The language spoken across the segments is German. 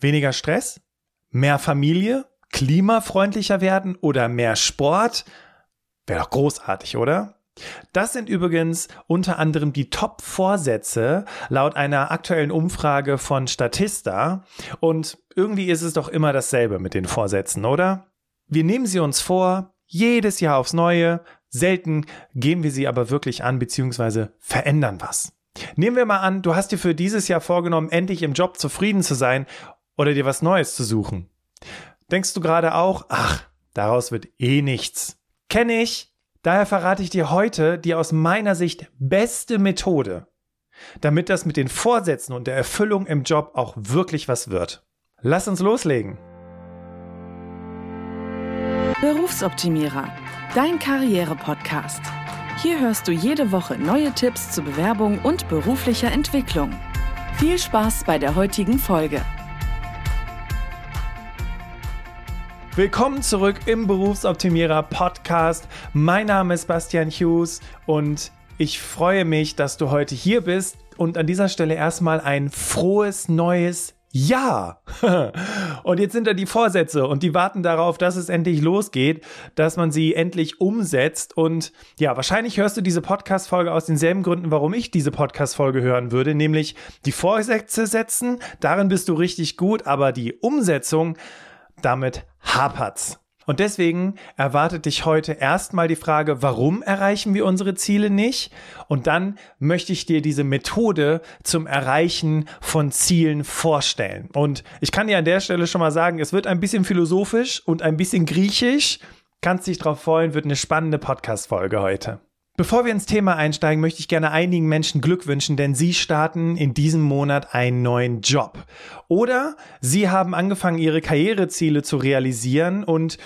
Weniger Stress? Mehr Familie? Klimafreundlicher werden oder mehr Sport? Wäre doch großartig, oder? Das sind übrigens unter anderem die Top-Vorsätze laut einer aktuellen Umfrage von Statista. Und irgendwie ist es doch immer dasselbe mit den Vorsätzen, oder? Wir nehmen sie uns vor, jedes Jahr aufs Neue. Selten gehen wir sie aber wirklich an bzw. verändern was. Nehmen wir mal an, du hast dir für dieses Jahr vorgenommen, endlich im Job zufrieden zu sein oder dir was Neues zu suchen. Denkst du gerade auch, ach, daraus wird eh nichts. Kenne ich. Daher verrate ich dir heute die aus meiner Sicht beste Methode, damit das mit den Vorsätzen und der Erfüllung im Job auch wirklich was wird. Lass uns loslegen. Berufsoptimierer, dein Karriere-Podcast. Hier hörst du jede Woche neue Tipps zur Bewerbung und beruflicher Entwicklung. Viel Spaß bei der heutigen Folge. Willkommen zurück im Berufsoptimierer Podcast. Mein Name ist Bastian Hughes und ich freue mich, dass du heute hier bist und an dieser Stelle erstmal ein frohes neues ja! Und jetzt sind da die Vorsätze und die warten darauf, dass es endlich losgeht, dass man sie endlich umsetzt. Und ja, wahrscheinlich hörst du diese Podcast-Folge aus denselben Gründen, warum ich diese Podcast-Folge hören würde, nämlich die Vorsätze setzen, darin bist du richtig gut, aber die Umsetzung, damit hapert's. Und deswegen erwartet dich heute erstmal die Frage, warum erreichen wir unsere Ziele nicht? Und dann möchte ich dir diese Methode zum Erreichen von Zielen vorstellen. Und ich kann dir an der Stelle schon mal sagen, es wird ein bisschen philosophisch und ein bisschen griechisch. Kannst dich drauf freuen, wird eine spannende Podcast-Folge heute. Bevor wir ins Thema einsteigen, möchte ich gerne einigen Menschen Glück wünschen, denn sie starten in diesem Monat einen neuen Job. Oder sie haben angefangen, ihre Karriereziele zu realisieren und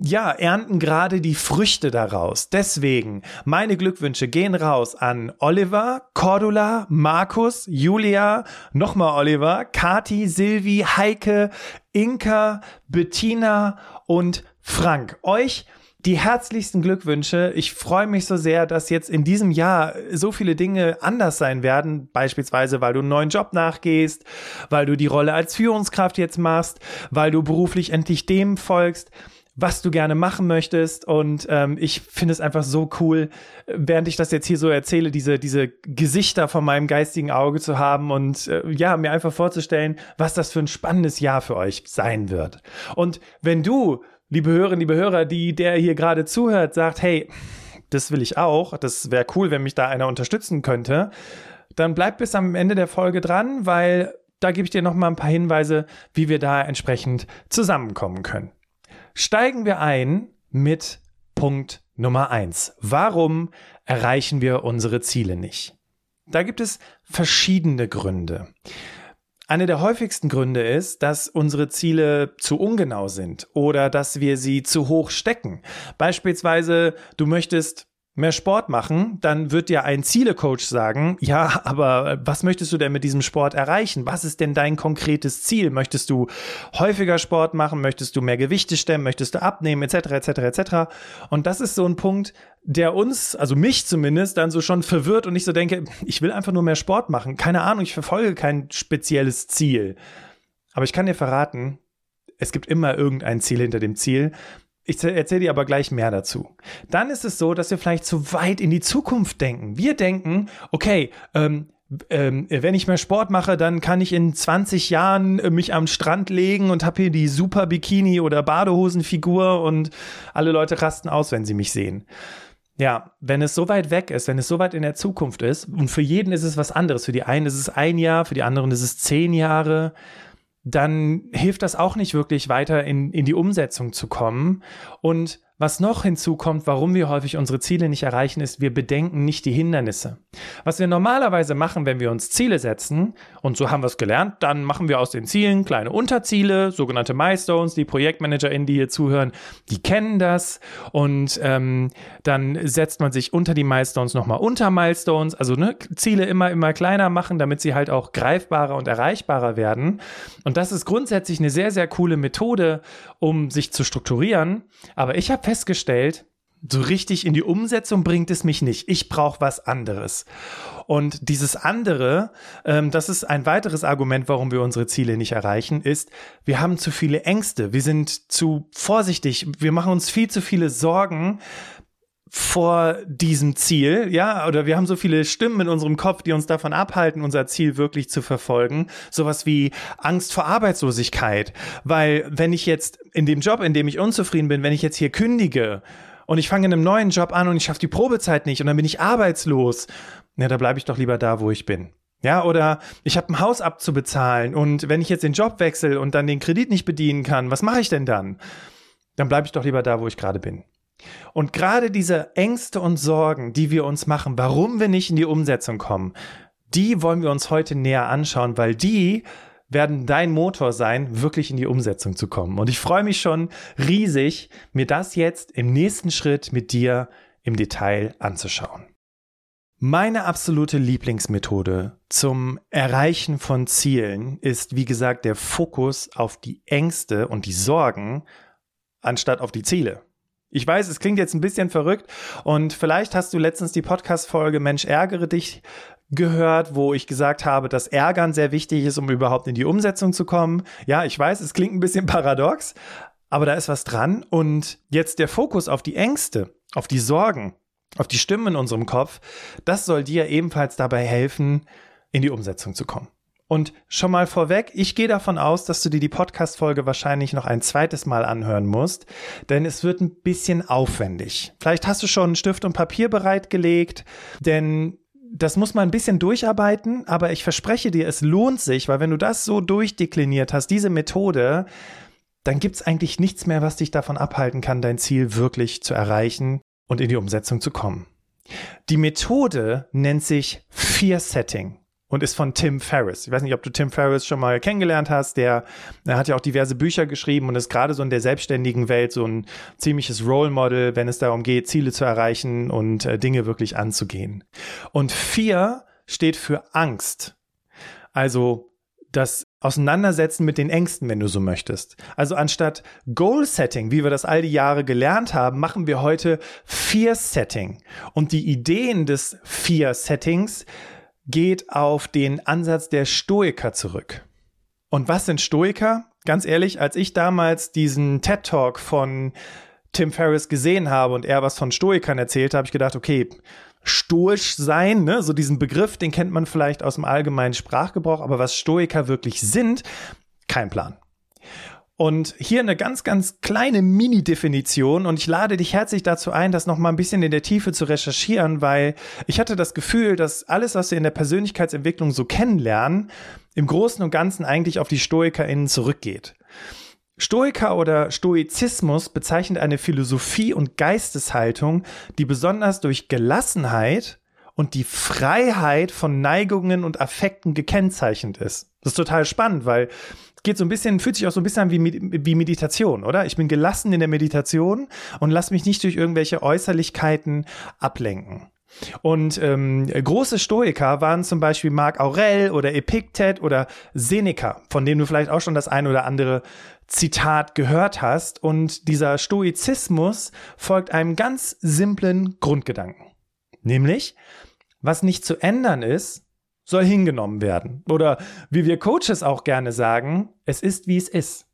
ja, ernten gerade die Früchte daraus. Deswegen, meine Glückwünsche gehen raus an Oliver, Cordula, Markus, Julia, nochmal Oliver, Kati, Silvi, Heike, Inka, Bettina und Frank. Euch die herzlichsten Glückwünsche. Ich freue mich so sehr, dass jetzt in diesem Jahr so viele Dinge anders sein werden. Beispielsweise, weil du einen neuen Job nachgehst, weil du die Rolle als Führungskraft jetzt machst, weil du beruflich endlich dem folgst was du gerne machen möchtest. Und ähm, ich finde es einfach so cool, während ich das jetzt hier so erzähle, diese, diese Gesichter von meinem geistigen Auge zu haben und äh, ja, mir einfach vorzustellen, was das für ein spannendes Jahr für euch sein wird. Und wenn du liebe Hörerinnen, liebe Hörer, die der hier gerade zuhört, sagt, hey, das will ich auch, das wäre cool, wenn mich da einer unterstützen könnte, dann bleib bis am Ende der Folge dran, weil da gebe ich dir noch mal ein paar Hinweise, wie wir da entsprechend zusammenkommen können. Steigen wir ein mit Punkt Nummer eins. Warum erreichen wir unsere Ziele nicht? Da gibt es verschiedene Gründe. Einer der häufigsten Gründe ist, dass unsere Ziele zu ungenau sind oder dass wir sie zu hoch stecken. Beispielsweise, du möchtest mehr Sport machen, dann wird dir ein Zielecoach sagen, ja, aber was möchtest du denn mit diesem Sport erreichen? Was ist denn dein konkretes Ziel? Möchtest du häufiger Sport machen? Möchtest du mehr Gewichte stemmen? Möchtest du abnehmen? Etc. etc. etc. Und das ist so ein Punkt, der uns, also mich zumindest, dann so schon verwirrt und ich so denke, ich will einfach nur mehr Sport machen. Keine Ahnung, ich verfolge kein spezielles Ziel. Aber ich kann dir verraten, es gibt immer irgendein Ziel hinter dem Ziel. Ich erzähle dir aber gleich mehr dazu. Dann ist es so, dass wir vielleicht zu weit in die Zukunft denken. Wir denken, okay, ähm, ähm, wenn ich mehr Sport mache, dann kann ich in 20 Jahren äh, mich am Strand legen und habe hier die super Bikini oder Badehosenfigur und alle Leute rasten aus, wenn sie mich sehen. Ja, wenn es so weit weg ist, wenn es so weit in der Zukunft ist, und für jeden ist es was anderes. Für die einen ist es ein Jahr, für die anderen ist es zehn Jahre dann hilft das auch nicht wirklich weiter in, in die Umsetzung zu kommen. Und was noch hinzukommt, warum wir häufig unsere Ziele nicht erreichen, ist, wir bedenken nicht die Hindernisse. Was wir normalerweise machen, wenn wir uns Ziele setzen, und so haben wir es gelernt, dann machen wir aus den Zielen kleine Unterziele, sogenannte Milestones. Die ProjektmanagerInnen, die hier zuhören, die kennen das. Und ähm, dann setzt man sich unter die Milestones nochmal unter Milestones, also ne, Ziele immer, immer kleiner machen, damit sie halt auch greifbarer und erreichbarer werden. Und das ist grundsätzlich eine sehr, sehr coole Methode, um sich zu strukturieren. Aber ich habe festgestellt, So richtig in die Umsetzung bringt es mich nicht. Ich brauche was anderes. Und dieses andere, ähm, das ist ein weiteres Argument, warum wir unsere Ziele nicht erreichen, ist, wir haben zu viele Ängste. Wir sind zu vorsichtig. Wir machen uns viel zu viele Sorgen vor diesem Ziel, ja, oder wir haben so viele Stimmen in unserem Kopf, die uns davon abhalten, unser Ziel wirklich zu verfolgen. Sowas wie Angst vor Arbeitslosigkeit. Weil wenn ich jetzt in dem Job, in dem ich unzufrieden bin, wenn ich jetzt hier kündige und ich fange in einem neuen Job an und ich schaffe die Probezeit nicht und dann bin ich arbeitslos, ja, da bleibe ich doch lieber da, wo ich bin. Ja, oder ich habe ein Haus abzubezahlen und wenn ich jetzt den Job wechsle und dann den Kredit nicht bedienen kann, was mache ich denn dann? Dann bleibe ich doch lieber da, wo ich gerade bin. Und gerade diese Ängste und Sorgen, die wir uns machen, warum wir nicht in die Umsetzung kommen, die wollen wir uns heute näher anschauen, weil die werden dein Motor sein, wirklich in die Umsetzung zu kommen. Und ich freue mich schon riesig, mir das jetzt im nächsten Schritt mit dir im Detail anzuschauen. Meine absolute Lieblingsmethode zum Erreichen von Zielen ist, wie gesagt, der Fokus auf die Ängste und die Sorgen anstatt auf die Ziele. Ich weiß, es klingt jetzt ein bisschen verrückt und vielleicht hast du letztens die Podcast-Folge Mensch ärgere dich gehört, wo ich gesagt habe, dass Ärgern sehr wichtig ist, um überhaupt in die Umsetzung zu kommen. Ja, ich weiß, es klingt ein bisschen paradox, aber da ist was dran. Und jetzt der Fokus auf die Ängste, auf die Sorgen, auf die Stimmen in unserem Kopf, das soll dir ebenfalls dabei helfen, in die Umsetzung zu kommen. Und schon mal vorweg, ich gehe davon aus, dass du dir die Podcast-Folge wahrscheinlich noch ein zweites Mal anhören musst, denn es wird ein bisschen aufwendig. Vielleicht hast du schon Stift und Papier bereitgelegt, denn das muss man ein bisschen durcharbeiten, aber ich verspreche dir, es lohnt sich, weil wenn du das so durchdekliniert hast, diese Methode, dann gibt's eigentlich nichts mehr, was dich davon abhalten kann, dein Ziel wirklich zu erreichen und in die Umsetzung zu kommen. Die Methode nennt sich Fear Setting und ist von Tim Ferriss. Ich weiß nicht, ob du Tim Ferriss schon mal kennengelernt hast. Der, der hat ja auch diverse Bücher geschrieben und ist gerade so in der selbstständigen Welt so ein ziemliches Role Model, wenn es darum geht, Ziele zu erreichen und äh, Dinge wirklich anzugehen. Und Fear steht für Angst. Also das Auseinandersetzen mit den Ängsten, wenn du so möchtest. Also anstatt Goal Setting, wie wir das all die Jahre gelernt haben, machen wir heute Fear Setting. Und die Ideen des Fear Settings geht auf den Ansatz der Stoiker zurück. Und was sind Stoiker? Ganz ehrlich, als ich damals diesen TED Talk von Tim Ferriss gesehen habe und er was von Stoikern erzählt, habe ich gedacht, okay, stoisch sein, ne, so diesen Begriff, den kennt man vielleicht aus dem allgemeinen Sprachgebrauch, aber was Stoiker wirklich sind, kein Plan. Und hier eine ganz, ganz kleine Mini-Definition und ich lade dich herzlich dazu ein, das nochmal ein bisschen in der Tiefe zu recherchieren, weil ich hatte das Gefühl, dass alles, was wir in der Persönlichkeitsentwicklung so kennenlernen, im Großen und Ganzen eigentlich auf die StoikerInnen zurückgeht. Stoiker oder Stoizismus bezeichnet eine Philosophie und Geisteshaltung, die besonders durch Gelassenheit und die Freiheit von Neigungen und Affekten gekennzeichnet ist. Das ist total spannend, weil geht so ein bisschen, fühlt sich auch so ein bisschen an wie, wie Meditation, oder? Ich bin gelassen in der Meditation und lass mich nicht durch irgendwelche Äußerlichkeiten ablenken. Und ähm, große Stoiker waren zum Beispiel Marc Aurel oder Epiktet oder Seneca, von dem du vielleicht auch schon das ein oder andere Zitat gehört hast. Und dieser Stoizismus folgt einem ganz simplen Grundgedanken. Nämlich, was nicht zu ändern ist, soll hingenommen werden. Oder wie wir Coaches auch gerne sagen, es ist, wie es ist.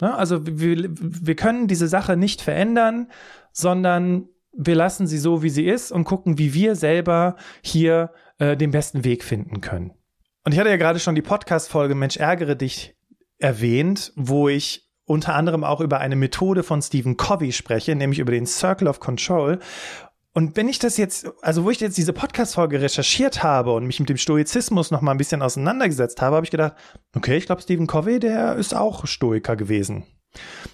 Ja, also wir, wir können diese Sache nicht verändern, sondern wir lassen sie so, wie sie ist und gucken, wie wir selber hier äh, den besten Weg finden können. Und ich hatte ja gerade schon die Podcast-Folge Mensch, ärgere dich erwähnt, wo ich unter anderem auch über eine Methode von Stephen Covey spreche, nämlich über den Circle of Control. Und wenn ich das jetzt, also wo ich jetzt diese Podcast-Folge recherchiert habe und mich mit dem Stoizismus noch mal ein bisschen auseinandergesetzt habe, habe ich gedacht, okay, ich glaube, Stephen Covey, der ist auch Stoiker gewesen.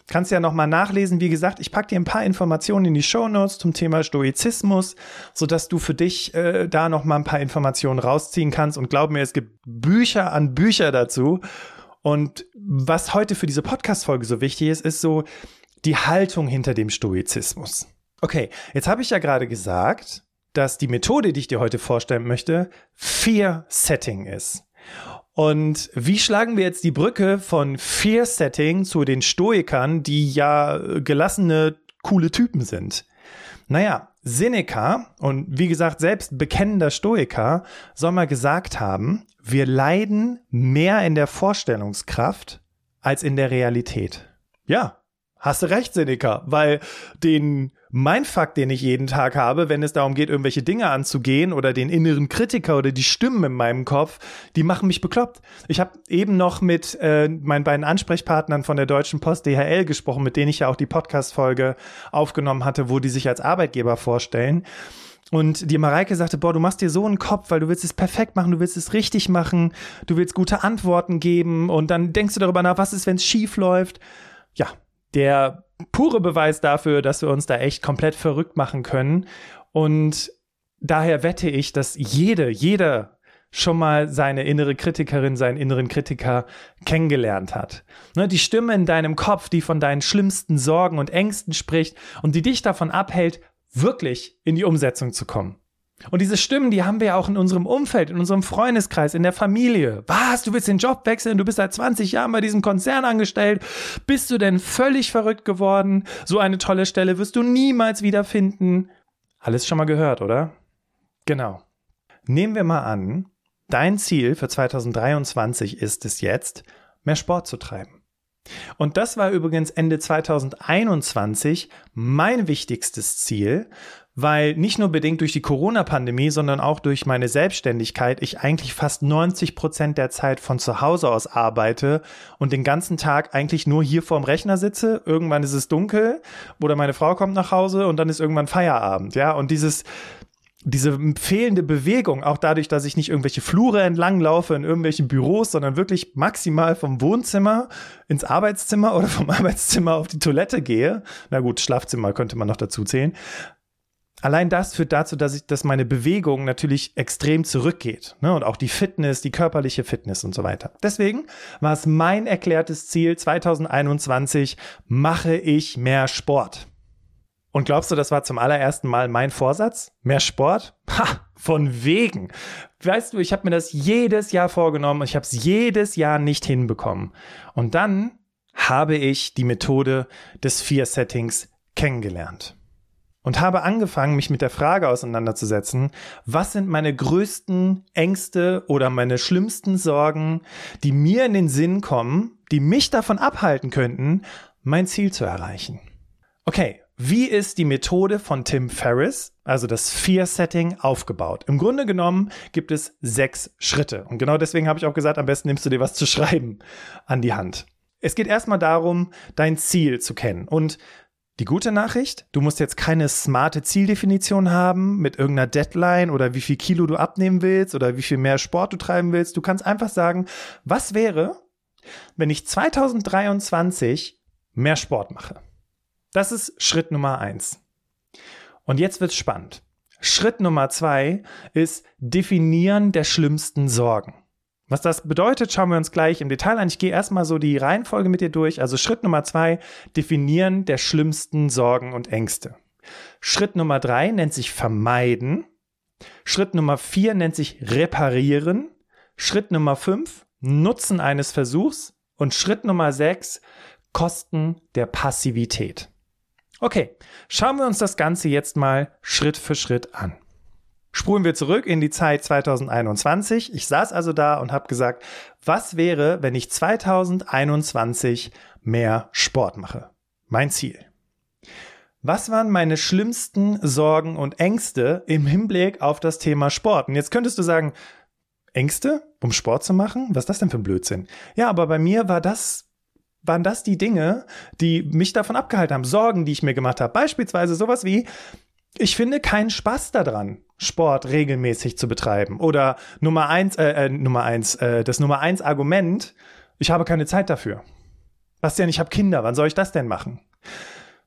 Kannst ja noch mal nachlesen. Wie gesagt, ich packe dir ein paar Informationen in die Show Notes zum Thema Stoizismus, so dass du für dich äh, da noch mal ein paar Informationen rausziehen kannst. Und glaub mir, es gibt Bücher an Bücher dazu. Und was heute für diese Podcast-Folge so wichtig ist, ist so die Haltung hinter dem Stoizismus. Okay, jetzt habe ich ja gerade gesagt, dass die Methode, die ich dir heute vorstellen möchte, Fear Setting ist. Und wie schlagen wir jetzt die Brücke von Fear Setting zu den Stoikern, die ja gelassene, coole Typen sind? Naja, Seneca und wie gesagt selbst bekennender Stoiker soll mal gesagt haben, wir leiden mehr in der Vorstellungskraft als in der Realität. Ja, hast du recht, Seneca, weil den Mindfuck, den ich jeden Tag habe, wenn es darum geht, irgendwelche Dinge anzugehen oder den inneren Kritiker oder die Stimmen in meinem Kopf, die machen mich bekloppt. Ich habe eben noch mit äh, meinen beiden Ansprechpartnern von der Deutschen Post DHL gesprochen, mit denen ich ja auch die Podcast-Folge aufgenommen hatte, wo die sich als Arbeitgeber vorstellen. Und die Mareike sagte, boah, du machst dir so einen Kopf, weil du willst es perfekt machen, du willst es richtig machen, du willst gute Antworten geben und dann denkst du darüber nach, was ist, wenn es schief läuft. Ja, der pure Beweis dafür, dass wir uns da echt komplett verrückt machen können. Und daher wette ich, dass jede, jeder schon mal seine innere Kritikerin, seinen inneren Kritiker kennengelernt hat. Ne, die Stimme in deinem Kopf, die von deinen schlimmsten Sorgen und Ängsten spricht und die dich davon abhält, wirklich in die Umsetzung zu kommen. Und diese Stimmen, die haben wir ja auch in unserem Umfeld, in unserem Freundeskreis, in der Familie. Was? Du willst den Job wechseln? Du bist seit 20 Jahren bei diesem Konzern angestellt. Bist du denn völlig verrückt geworden? So eine tolle Stelle wirst du niemals wiederfinden. Alles schon mal gehört, oder? Genau. Nehmen wir mal an, dein Ziel für 2023 ist es jetzt, mehr Sport zu treiben. Und das war übrigens Ende 2021 mein wichtigstes Ziel, weil nicht nur bedingt durch die Corona-Pandemie, sondern auch durch meine Selbstständigkeit ich eigentlich fast 90 Prozent der Zeit von zu Hause aus arbeite und den ganzen Tag eigentlich nur hier vorm Rechner sitze. Irgendwann ist es dunkel oder meine Frau kommt nach Hause und dann ist irgendwann Feierabend, ja. Und dieses diese fehlende Bewegung, auch dadurch, dass ich nicht irgendwelche Flure entlang laufe in irgendwelchen Büros, sondern wirklich maximal vom Wohnzimmer ins Arbeitszimmer oder vom Arbeitszimmer auf die Toilette gehe. Na gut, Schlafzimmer könnte man noch dazu zählen. Allein das führt dazu, dass ich, dass meine Bewegung natürlich extrem zurückgeht. Ne? Und auch die Fitness, die körperliche Fitness und so weiter. Deswegen war es mein erklärtes Ziel 2021, mache ich mehr Sport. Und glaubst du, das war zum allerersten Mal mein Vorsatz? Mehr Sport? Ha, von wegen. Weißt du, ich habe mir das jedes Jahr vorgenommen und ich habe es jedes Jahr nicht hinbekommen. Und dann habe ich die Methode des Vier Settings kennengelernt. Und habe angefangen, mich mit der Frage auseinanderzusetzen, was sind meine größten Ängste oder meine schlimmsten Sorgen, die mir in den Sinn kommen, die mich davon abhalten könnten, mein Ziel zu erreichen. Okay, wie ist die Methode von Tim Ferriss, also das Fear-Setting, aufgebaut? Im Grunde genommen gibt es sechs Schritte. Und genau deswegen habe ich auch gesagt, am besten nimmst du dir was zu schreiben an die Hand. Es geht erstmal darum, dein Ziel zu kennen. Und die gute Nachricht, du musst jetzt keine smarte Zieldefinition haben mit irgendeiner Deadline oder wie viel Kilo du abnehmen willst oder wie viel mehr Sport du treiben willst. Du kannst einfach sagen, was wäre, wenn ich 2023 mehr Sport mache? Das ist Schritt Nummer eins. Und jetzt wird's spannend. Schritt Nummer zwei ist Definieren der schlimmsten Sorgen. Was das bedeutet, schauen wir uns gleich im Detail an. Ich gehe erstmal so die Reihenfolge mit dir durch. Also Schritt Nummer zwei, Definieren der schlimmsten Sorgen und Ängste. Schritt Nummer drei nennt sich Vermeiden. Schritt Nummer vier nennt sich Reparieren. Schritt Nummer fünf, Nutzen eines Versuchs. Und Schritt Nummer sechs, Kosten der Passivität. Okay, schauen wir uns das Ganze jetzt mal Schritt für Schritt an. Spulen wir zurück in die Zeit 2021. Ich saß also da und habe gesagt, was wäre, wenn ich 2021 mehr Sport mache? Mein Ziel. Was waren meine schlimmsten Sorgen und Ängste im Hinblick auf das Thema Sport? Und jetzt könntest du sagen, Ängste, um Sport zu machen? Was ist das denn für ein Blödsinn? Ja, aber bei mir war das waren das die Dinge, die mich davon abgehalten haben, Sorgen, die ich mir gemacht habe. Beispielsweise sowas wie, ich finde keinen Spaß daran, Sport regelmäßig zu betreiben. Oder Nummer eins, äh, äh, Nummer eins, äh, das Nummer eins Argument, ich habe keine Zeit dafür. Bastian, ich habe Kinder, wann soll ich das denn machen?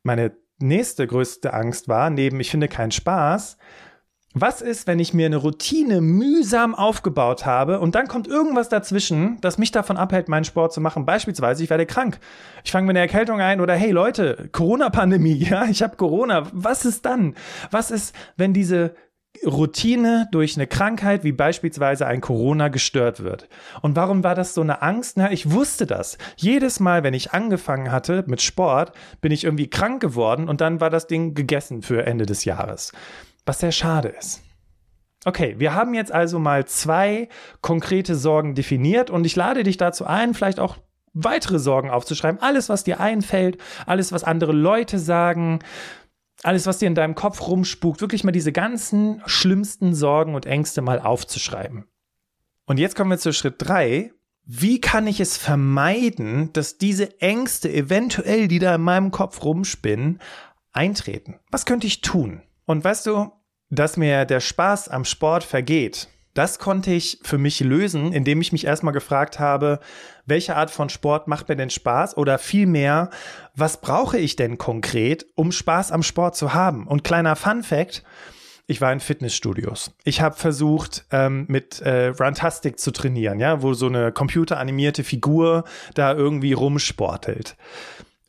Meine nächste größte Angst war, neben ich finde keinen Spaß, was ist, wenn ich mir eine Routine mühsam aufgebaut habe und dann kommt irgendwas dazwischen, das mich davon abhält, meinen Sport zu machen? Beispielsweise, ich werde krank. Ich fange mit einer Erkältung ein oder hey Leute, Corona-Pandemie, ja, ich habe Corona. Was ist dann? Was ist, wenn diese Routine durch eine Krankheit wie beispielsweise ein Corona gestört wird. Und warum war das so eine Angst? Na, ich wusste das. Jedes Mal, wenn ich angefangen hatte mit Sport, bin ich irgendwie krank geworden und dann war das Ding gegessen für Ende des Jahres. Was sehr schade ist. Okay, wir haben jetzt also mal zwei konkrete Sorgen definiert und ich lade dich dazu ein, vielleicht auch weitere Sorgen aufzuschreiben. Alles, was dir einfällt, alles, was andere Leute sagen, alles, was dir in deinem Kopf rumspukt, wirklich mal diese ganzen schlimmsten Sorgen und Ängste mal aufzuschreiben. Und jetzt kommen wir zu Schritt drei. Wie kann ich es vermeiden, dass diese Ängste eventuell, die da in meinem Kopf rumspinnen, eintreten? Was könnte ich tun? Und weißt du, dass mir der Spaß am Sport vergeht, das konnte ich für mich lösen, indem ich mich erstmal gefragt habe, welche Art von Sport macht mir denn Spaß oder vielmehr, was brauche ich denn konkret, um Spaß am Sport zu haben? Und kleiner Fun fact, ich war in Fitnessstudios. Ich habe versucht, ähm, mit äh, Runtastic zu trainieren, ja, wo so eine computeranimierte Figur da irgendwie rumsportelt.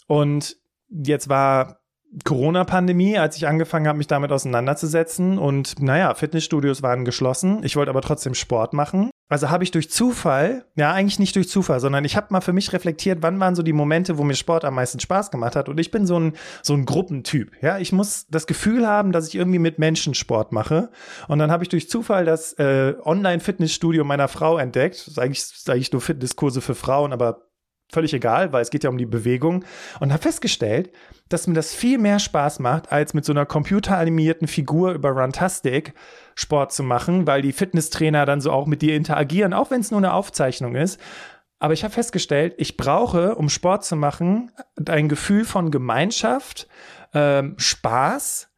Und jetzt war Corona-Pandemie, als ich angefangen habe, mich damit auseinanderzusetzen. Und naja, Fitnessstudios waren geschlossen. Ich wollte aber trotzdem Sport machen. Also habe ich durch Zufall, ja eigentlich nicht durch Zufall, sondern ich habe mal für mich reflektiert, wann waren so die Momente, wo mir Sport am meisten Spaß gemacht hat. Und ich bin so ein, so ein Gruppentyp. Ja, ich muss das Gefühl haben, dass ich irgendwie mit Menschen Sport mache. Und dann habe ich durch Zufall das äh, Online-Fitnessstudio meiner Frau entdeckt. Das ist eigentlich, das ist eigentlich nur Fitnesskurse für Frauen, aber völlig egal, weil es geht ja um die Bewegung und habe festgestellt, dass mir das viel mehr Spaß macht, als mit so einer computeranimierten Figur über Runtastic Sport zu machen, weil die Fitnesstrainer dann so auch mit dir interagieren, auch wenn es nur eine Aufzeichnung ist. Aber ich habe festgestellt, ich brauche, um Sport zu machen, ein Gefühl von Gemeinschaft, ähm, Spaß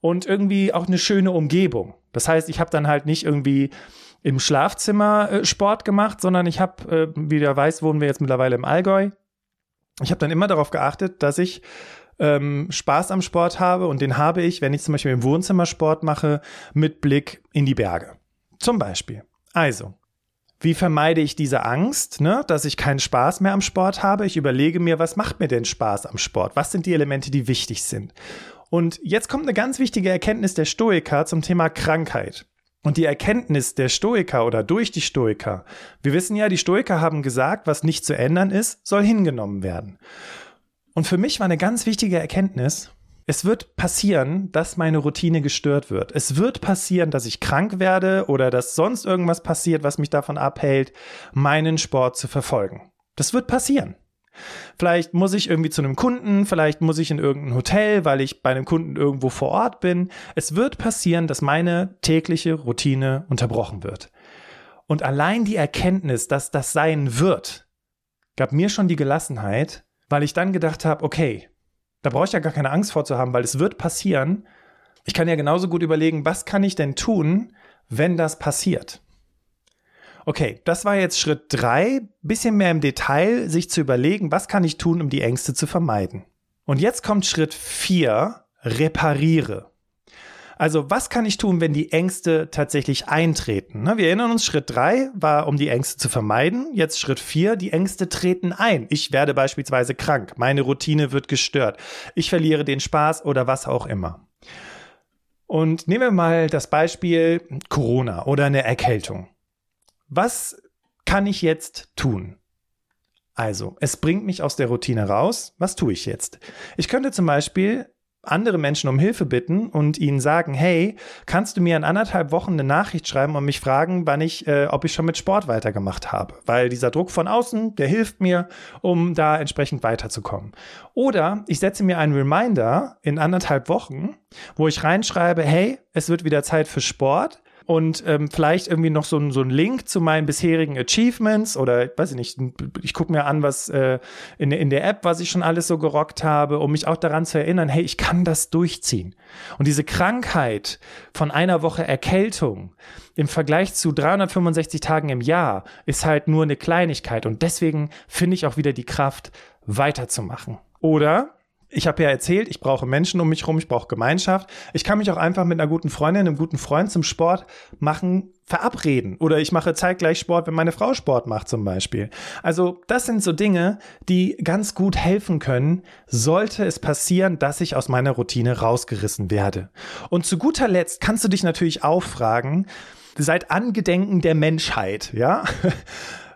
und irgendwie auch eine schöne Umgebung. Das heißt, ich habe dann halt nicht irgendwie im Schlafzimmer äh, Sport gemacht, sondern ich habe, äh, wie du weißt, wohnen wir jetzt mittlerweile im Allgäu. Ich habe dann immer darauf geachtet, dass ich ähm, Spaß am Sport habe und den habe ich, wenn ich zum Beispiel im Wohnzimmer Sport mache, mit Blick in die Berge. Zum Beispiel. Also, wie vermeide ich diese Angst, ne, dass ich keinen Spaß mehr am Sport habe? Ich überlege mir, was macht mir denn Spaß am Sport? Was sind die Elemente, die wichtig sind? Und jetzt kommt eine ganz wichtige Erkenntnis der Stoiker zum Thema Krankheit. Und die Erkenntnis der Stoiker oder durch die Stoiker, wir wissen ja, die Stoiker haben gesagt, was nicht zu ändern ist, soll hingenommen werden. Und für mich war eine ganz wichtige Erkenntnis, es wird passieren, dass meine Routine gestört wird. Es wird passieren, dass ich krank werde oder dass sonst irgendwas passiert, was mich davon abhält, meinen Sport zu verfolgen. Das wird passieren. Vielleicht muss ich irgendwie zu einem Kunden, vielleicht muss ich in irgendein Hotel, weil ich bei einem Kunden irgendwo vor Ort bin. Es wird passieren, dass meine tägliche Routine unterbrochen wird. Und allein die Erkenntnis, dass das sein wird, gab mir schon die Gelassenheit, weil ich dann gedacht habe, okay, da brauche ich ja gar keine Angst vor zu haben, weil es wird passieren. Ich kann ja genauso gut überlegen, was kann ich denn tun, wenn das passiert? Okay, das war jetzt Schritt drei, bisschen mehr im Detail, sich zu überlegen, was kann ich tun, um die Ängste zu vermeiden. Und jetzt kommt Schritt vier, repariere. Also was kann ich tun, wenn die Ängste tatsächlich eintreten? Ne, wir erinnern uns, Schritt drei war, um die Ängste zu vermeiden. Jetzt Schritt vier, die Ängste treten ein. Ich werde beispielsweise krank, meine Routine wird gestört, ich verliere den Spaß oder was auch immer. Und nehmen wir mal das Beispiel Corona oder eine Erkältung. Was kann ich jetzt tun? Also, es bringt mich aus der Routine raus. Was tue ich jetzt? Ich könnte zum Beispiel andere Menschen um Hilfe bitten und ihnen sagen, hey, kannst du mir in anderthalb Wochen eine Nachricht schreiben und mich fragen, wann ich, äh, ob ich schon mit Sport weitergemacht habe. Weil dieser Druck von außen, der hilft mir, um da entsprechend weiterzukommen. Oder ich setze mir einen Reminder in anderthalb Wochen, wo ich reinschreibe, hey, es wird wieder Zeit für Sport und ähm, vielleicht irgendwie noch so so ein Link zu meinen bisherigen Achievements oder weiß ich nicht, ich gucke mir an, was äh, in, in der App, was ich schon alles so gerockt habe, um mich auch daran zu erinnern, hey, ich kann das durchziehen. Und diese Krankheit von einer Woche Erkältung im Vergleich zu 365 Tagen im Jahr ist halt nur eine Kleinigkeit und deswegen finde ich auch wieder die Kraft, weiterzumachen. Oder ich habe ja erzählt, ich brauche Menschen um mich herum, ich brauche Gemeinschaft. Ich kann mich auch einfach mit einer guten Freundin, einem guten Freund zum Sport machen, verabreden. Oder ich mache zeitgleich Sport, wenn meine Frau Sport macht zum Beispiel. Also das sind so Dinge, die ganz gut helfen können, sollte es passieren, dass ich aus meiner Routine rausgerissen werde. Und zu guter Letzt kannst du dich natürlich auch fragen, seit Angedenken der Menschheit, ja?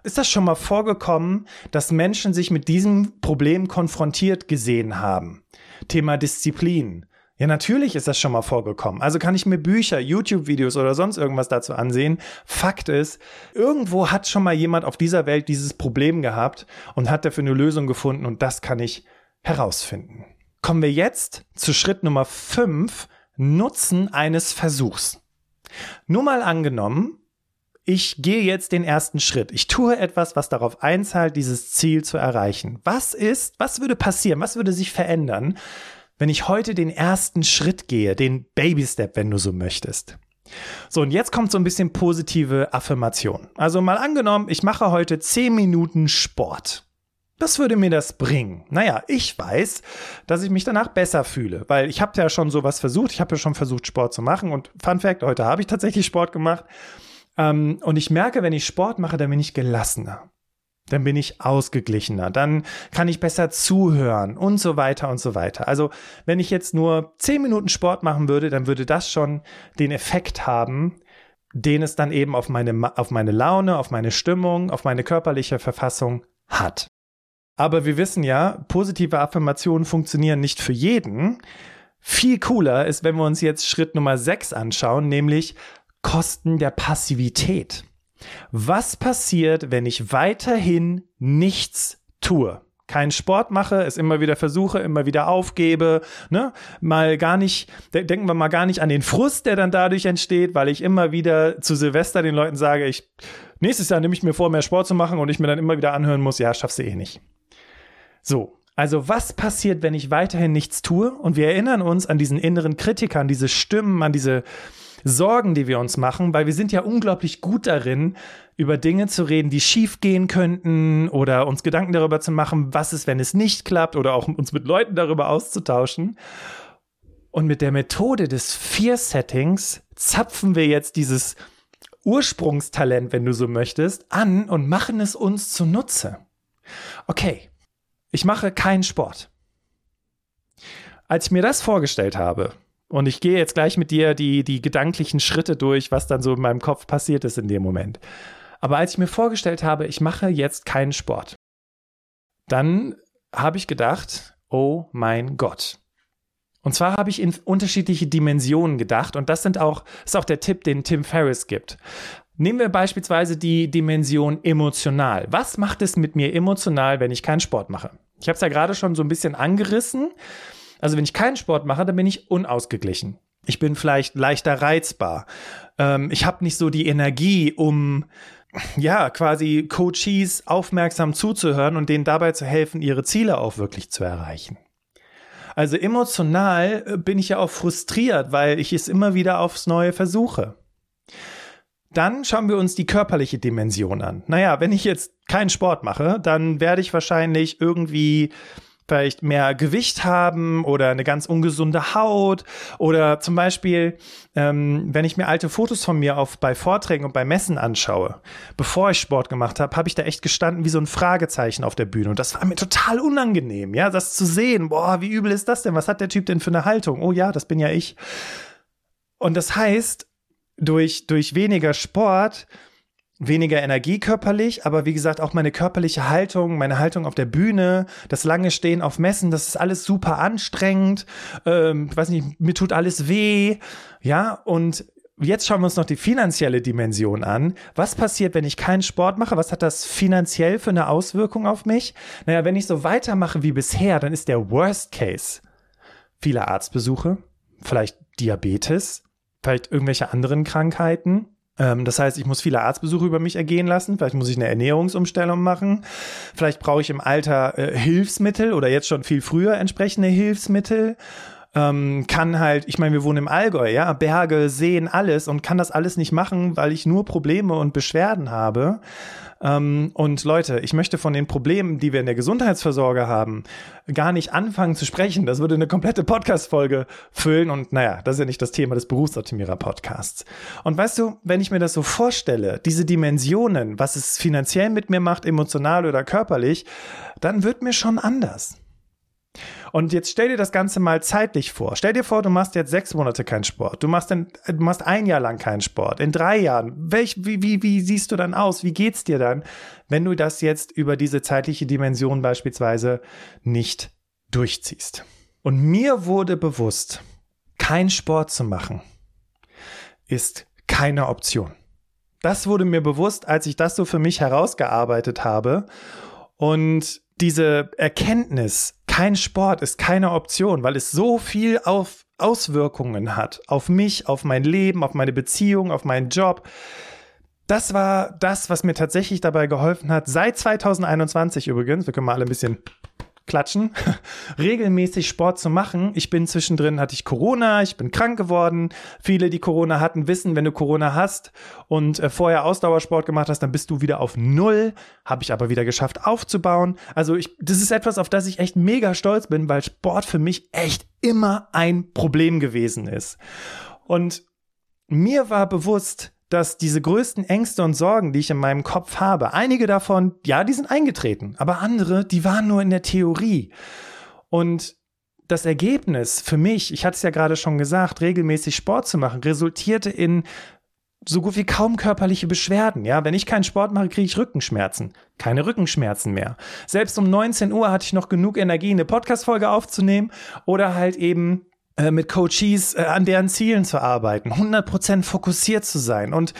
Ist das schon mal vorgekommen, dass Menschen sich mit diesem Problem konfrontiert gesehen haben? Thema Disziplin. Ja, natürlich ist das schon mal vorgekommen. Also kann ich mir Bücher, YouTube-Videos oder sonst irgendwas dazu ansehen. Fakt ist, irgendwo hat schon mal jemand auf dieser Welt dieses Problem gehabt und hat dafür eine Lösung gefunden und das kann ich herausfinden. Kommen wir jetzt zu Schritt Nummer 5, Nutzen eines Versuchs. Nur mal angenommen, ich gehe jetzt den ersten Schritt. Ich tue etwas, was darauf einzahlt, dieses Ziel zu erreichen. Was ist, was würde passieren? Was würde sich verändern, wenn ich heute den ersten Schritt gehe, den Baby Step, wenn du so möchtest? So, und jetzt kommt so ein bisschen positive Affirmation. Also mal angenommen, ich mache heute 10 Minuten Sport. Was würde mir das bringen? Naja, ich weiß, dass ich mich danach besser fühle, weil ich habe ja schon sowas versucht. Ich habe ja schon versucht, Sport zu machen. Und Fun Fact, heute habe ich tatsächlich Sport gemacht. Ähm, und ich merke, wenn ich Sport mache, dann bin ich gelassener. Dann bin ich ausgeglichener. Dann kann ich besser zuhören und so weiter und so weiter. Also, wenn ich jetzt nur zehn Minuten Sport machen würde, dann würde das schon den Effekt haben, den es dann eben auf meine, auf meine Laune, auf meine Stimmung, auf meine körperliche Verfassung hat. Aber wir wissen ja, positive Affirmationen funktionieren nicht für jeden. Viel cooler ist, wenn wir uns jetzt Schritt Nummer 6 anschauen, nämlich Kosten der Passivität. Was passiert, wenn ich weiterhin nichts tue? Keinen Sport mache, es immer wieder versuche, immer wieder aufgebe, ne? Mal gar nicht, denken wir mal gar nicht an den Frust, der dann dadurch entsteht, weil ich immer wieder zu Silvester den Leuten sage, ich, nächstes Jahr nehme ich mir vor, mehr Sport zu machen und ich mir dann immer wieder anhören muss, ja, schaffst du eh nicht. So. Also was passiert, wenn ich weiterhin nichts tue? Und wir erinnern uns an diesen inneren Kritiker, an diese Stimmen, an diese, Sorgen, die wir uns machen, weil wir sind ja unglaublich gut darin, über Dinge zu reden, die schief gehen könnten oder uns Gedanken darüber zu machen, was ist, wenn es nicht klappt oder auch uns mit Leuten darüber auszutauschen. Und mit der Methode des Fear-Settings zapfen wir jetzt dieses Ursprungstalent, wenn du so möchtest, an und machen es uns zunutze. Okay, ich mache keinen Sport. Als ich mir das vorgestellt habe, und ich gehe jetzt gleich mit dir die, die gedanklichen Schritte durch, was dann so in meinem Kopf passiert ist in dem Moment. Aber als ich mir vorgestellt habe, ich mache jetzt keinen Sport, dann habe ich gedacht, oh mein Gott. Und zwar habe ich in unterschiedliche Dimensionen gedacht und das sind auch, ist auch der Tipp, den Tim Ferriss gibt. Nehmen wir beispielsweise die Dimension emotional. Was macht es mit mir emotional, wenn ich keinen Sport mache? Ich habe es ja gerade schon so ein bisschen angerissen. Also wenn ich keinen Sport mache, dann bin ich unausgeglichen. Ich bin vielleicht leichter reizbar. Ähm, ich habe nicht so die Energie, um ja quasi Coaches aufmerksam zuzuhören und denen dabei zu helfen, ihre Ziele auch wirklich zu erreichen. Also emotional äh, bin ich ja auch frustriert, weil ich es immer wieder aufs Neue versuche. Dann schauen wir uns die körperliche Dimension an. Naja, wenn ich jetzt keinen Sport mache, dann werde ich wahrscheinlich irgendwie vielleicht mehr Gewicht haben oder eine ganz ungesunde Haut oder zum Beispiel, ähm, wenn ich mir alte Fotos von mir auf bei Vorträgen und bei Messen anschaue, bevor ich Sport gemacht habe, habe ich da echt gestanden wie so ein Fragezeichen auf der Bühne und das war mir total unangenehm, ja, das zu sehen. Boah, wie übel ist das denn? Was hat der Typ denn für eine Haltung? Oh ja, das bin ja ich. Und das heißt, durch durch weniger Sport weniger Energie körperlich, aber wie gesagt, auch meine körperliche Haltung, meine Haltung auf der Bühne, das lange Stehen auf Messen, das ist alles super anstrengend. Ähm, ich weiß nicht, mir tut alles weh. Ja, und jetzt schauen wir uns noch die finanzielle Dimension an. Was passiert, wenn ich keinen Sport mache? Was hat das finanziell für eine Auswirkung auf mich? Naja, wenn ich so weitermache wie bisher, dann ist der Worst Case viele Arztbesuche, vielleicht Diabetes, vielleicht irgendwelche anderen Krankheiten das heißt, ich muss viele Arztbesuche über mich ergehen lassen. Vielleicht muss ich eine Ernährungsumstellung machen. Vielleicht brauche ich im Alter äh, Hilfsmittel oder jetzt schon viel früher entsprechende Hilfsmittel. Ähm, kann halt, ich meine, wir wohnen im Allgäu, ja, Berge, Seen, alles und kann das alles nicht machen, weil ich nur Probleme und Beschwerden habe. Ähm, und Leute, ich möchte von den Problemen, die wir in der Gesundheitsversorge haben, gar nicht anfangen zu sprechen. Das würde eine komplette Podcast-Folge füllen. Und naja, das ist ja nicht das Thema des Berufsoptimierer-Podcasts. Und weißt du, wenn ich mir das so vorstelle, diese Dimensionen, was es finanziell mit mir macht, emotional oder körperlich, dann wird mir schon anders. Und jetzt stell dir das Ganze mal zeitlich vor. Stell dir vor, du machst jetzt sechs Monate keinen Sport. Du machst, dann, du machst ein Jahr lang keinen Sport. In drei Jahren. Welch, wie, wie, wie siehst du dann aus? Wie geht's dir dann, wenn du das jetzt über diese zeitliche Dimension beispielsweise nicht durchziehst? Und mir wurde bewusst, kein Sport zu machen ist keine Option. Das wurde mir bewusst, als ich das so für mich herausgearbeitet habe. Und diese Erkenntnis, kein Sport ist keine Option, weil es so viel auf Auswirkungen hat auf mich, auf mein Leben, auf meine Beziehung, auf meinen Job. Das war das, was mir tatsächlich dabei geholfen hat. Seit 2021 übrigens, wir können mal alle ein bisschen klatschen, regelmäßig Sport zu machen. Ich bin zwischendrin, hatte ich Corona, ich bin krank geworden. Viele, die Corona hatten, wissen, wenn du Corona hast und äh, vorher Ausdauersport gemacht hast, dann bist du wieder auf Null. Habe ich aber wieder geschafft aufzubauen. Also ich, das ist etwas, auf das ich echt mega stolz bin, weil Sport für mich echt immer ein Problem gewesen ist. Und mir war bewusst, dass diese größten Ängste und Sorgen, die ich in meinem Kopf habe, einige davon, ja, die sind eingetreten, aber andere, die waren nur in der Theorie. Und das Ergebnis für mich, ich hatte es ja gerade schon gesagt, regelmäßig Sport zu machen, resultierte in so gut wie kaum körperliche Beschwerden. Ja, wenn ich keinen Sport mache, kriege ich Rückenschmerzen. Keine Rückenschmerzen mehr. Selbst um 19 Uhr hatte ich noch genug Energie, eine Podcast-Folge aufzunehmen oder halt eben mit Coaches äh, an deren Zielen zu arbeiten, 100% fokussiert zu sein. Und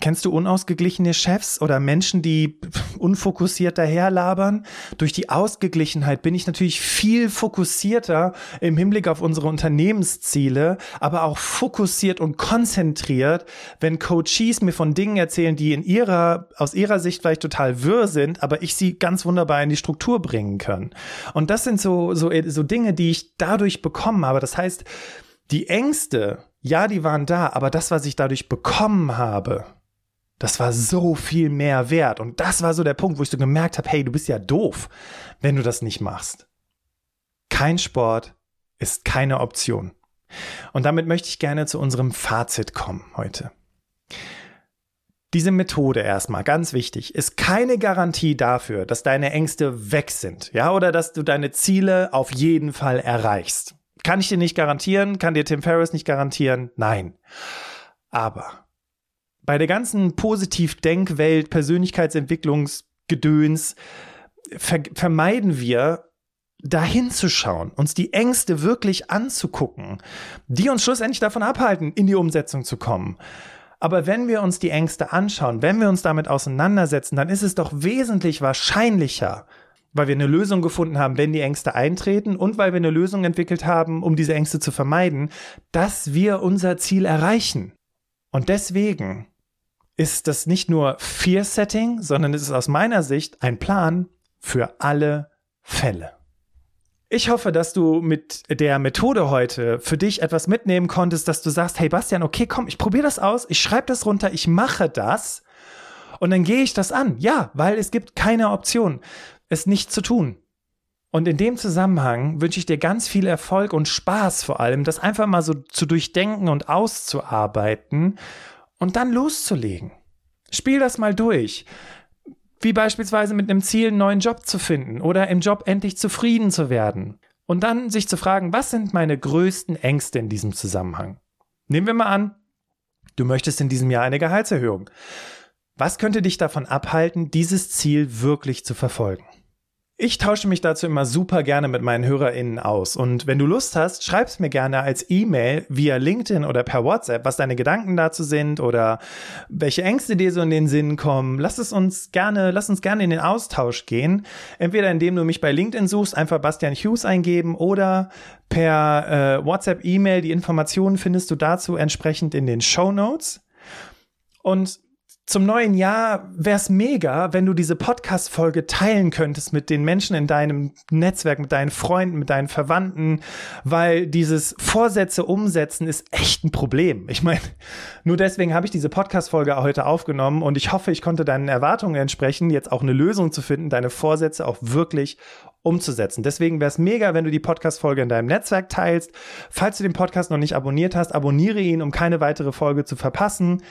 Kennst du unausgeglichene Chefs oder Menschen, die unfokussiert daherlabern? Durch die Ausgeglichenheit bin ich natürlich viel fokussierter im Hinblick auf unsere Unternehmensziele, aber auch fokussiert und konzentriert, wenn Coaches mir von Dingen erzählen, die in ihrer, aus ihrer Sicht vielleicht total wirr sind, aber ich sie ganz wunderbar in die Struktur bringen kann. Und das sind so, so, so Dinge, die ich dadurch bekommen habe. Das heißt, die Ängste, ja, die waren da, aber das, was ich dadurch bekommen habe, das war so viel mehr wert. Und das war so der Punkt, wo ich so gemerkt habe, hey, du bist ja doof, wenn du das nicht machst. Kein Sport ist keine Option. Und damit möchte ich gerne zu unserem Fazit kommen heute. Diese Methode erstmal, ganz wichtig, ist keine Garantie dafür, dass deine Ängste weg sind, ja, oder dass du deine Ziele auf jeden Fall erreichst. Kann ich dir nicht garantieren, kann dir Tim Ferriss nicht garantieren, nein. Aber bei der ganzen Positiv-Denkwelt, Persönlichkeitsentwicklungsgedöns ver vermeiden wir, dahin zu schauen, uns die Ängste wirklich anzugucken, die uns schlussendlich davon abhalten, in die Umsetzung zu kommen. Aber wenn wir uns die Ängste anschauen, wenn wir uns damit auseinandersetzen, dann ist es doch wesentlich wahrscheinlicher, weil wir eine Lösung gefunden haben, wenn die Ängste eintreten und weil wir eine Lösung entwickelt haben, um diese Ängste zu vermeiden, dass wir unser Ziel erreichen. Und deswegen ist das nicht nur Fear-Setting, sondern es ist aus meiner Sicht ein Plan für alle Fälle. Ich hoffe, dass du mit der Methode heute für dich etwas mitnehmen konntest, dass du sagst, hey Bastian, okay, komm, ich probiere das aus, ich schreibe das runter, ich mache das und dann gehe ich das an. Ja, weil es gibt keine Option, es nicht zu tun. Und in dem Zusammenhang wünsche ich dir ganz viel Erfolg und Spaß vor allem, das einfach mal so zu durchdenken und auszuarbeiten und dann loszulegen. Spiel das mal durch. Wie beispielsweise mit einem Ziel, einen neuen Job zu finden oder im Job endlich zufrieden zu werden. Und dann sich zu fragen, was sind meine größten Ängste in diesem Zusammenhang? Nehmen wir mal an, du möchtest in diesem Jahr eine Gehaltserhöhung. Was könnte dich davon abhalten, dieses Ziel wirklich zu verfolgen? Ich tausche mich dazu immer super gerne mit meinen HörerInnen aus. Und wenn du Lust hast, schreib's mir gerne als E-Mail via LinkedIn oder per WhatsApp, was deine Gedanken dazu sind oder welche Ängste dir so in den Sinn kommen. Lass es uns gerne, lass uns gerne in den Austausch gehen. Entweder indem du mich bei LinkedIn suchst, einfach Bastian Hughes eingeben oder per äh, WhatsApp, E-Mail. Die Informationen findest du dazu entsprechend in den Show Notes. Und zum neuen Jahr wäre es mega, wenn du diese Podcast-Folge teilen könntest mit den Menschen in deinem Netzwerk, mit deinen Freunden, mit deinen Verwandten, weil dieses Vorsätze umsetzen ist echt ein Problem. Ich meine, nur deswegen habe ich diese Podcast-Folge heute aufgenommen und ich hoffe, ich konnte deinen Erwartungen entsprechen, jetzt auch eine Lösung zu finden, deine Vorsätze auch wirklich umzusetzen. Deswegen wäre es mega, wenn du die Podcast-Folge in deinem Netzwerk teilst. Falls du den Podcast noch nicht abonniert hast, abonniere ihn, um keine weitere Folge zu verpassen.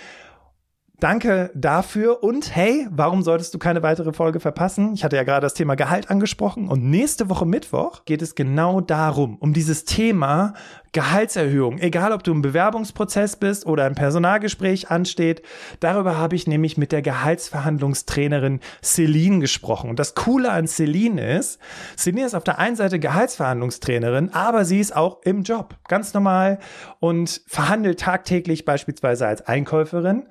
Danke dafür und hey, warum solltest du keine weitere Folge verpassen? Ich hatte ja gerade das Thema Gehalt angesprochen und nächste Woche Mittwoch geht es genau darum, um dieses Thema Gehaltserhöhung. Egal, ob du im Bewerbungsprozess bist oder ein Personalgespräch ansteht. Darüber habe ich nämlich mit der Gehaltsverhandlungstrainerin Celine gesprochen. Und das Coole an Celine ist, Celine ist auf der einen Seite Gehaltsverhandlungstrainerin, aber sie ist auch im Job. Ganz normal und verhandelt tagtäglich beispielsweise als Einkäuferin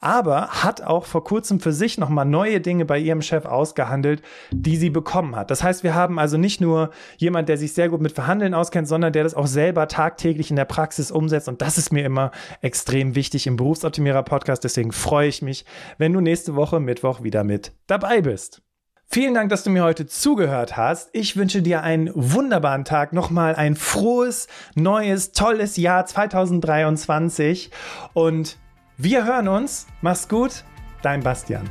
aber hat auch vor kurzem für sich nochmal neue Dinge bei ihrem Chef ausgehandelt, die sie bekommen hat. Das heißt, wir haben also nicht nur jemand, der sich sehr gut mit Verhandeln auskennt, sondern der das auch selber tagtäglich in der Praxis umsetzt. Und das ist mir immer extrem wichtig im Berufsoptimierer Podcast. Deswegen freue ich mich, wenn du nächste Woche Mittwoch wieder mit dabei bist. Vielen Dank, dass du mir heute zugehört hast. Ich wünsche dir einen wunderbaren Tag, nochmal ein frohes, neues, tolles Jahr 2023 und wir hören uns. Mach's gut. Dein Bastian.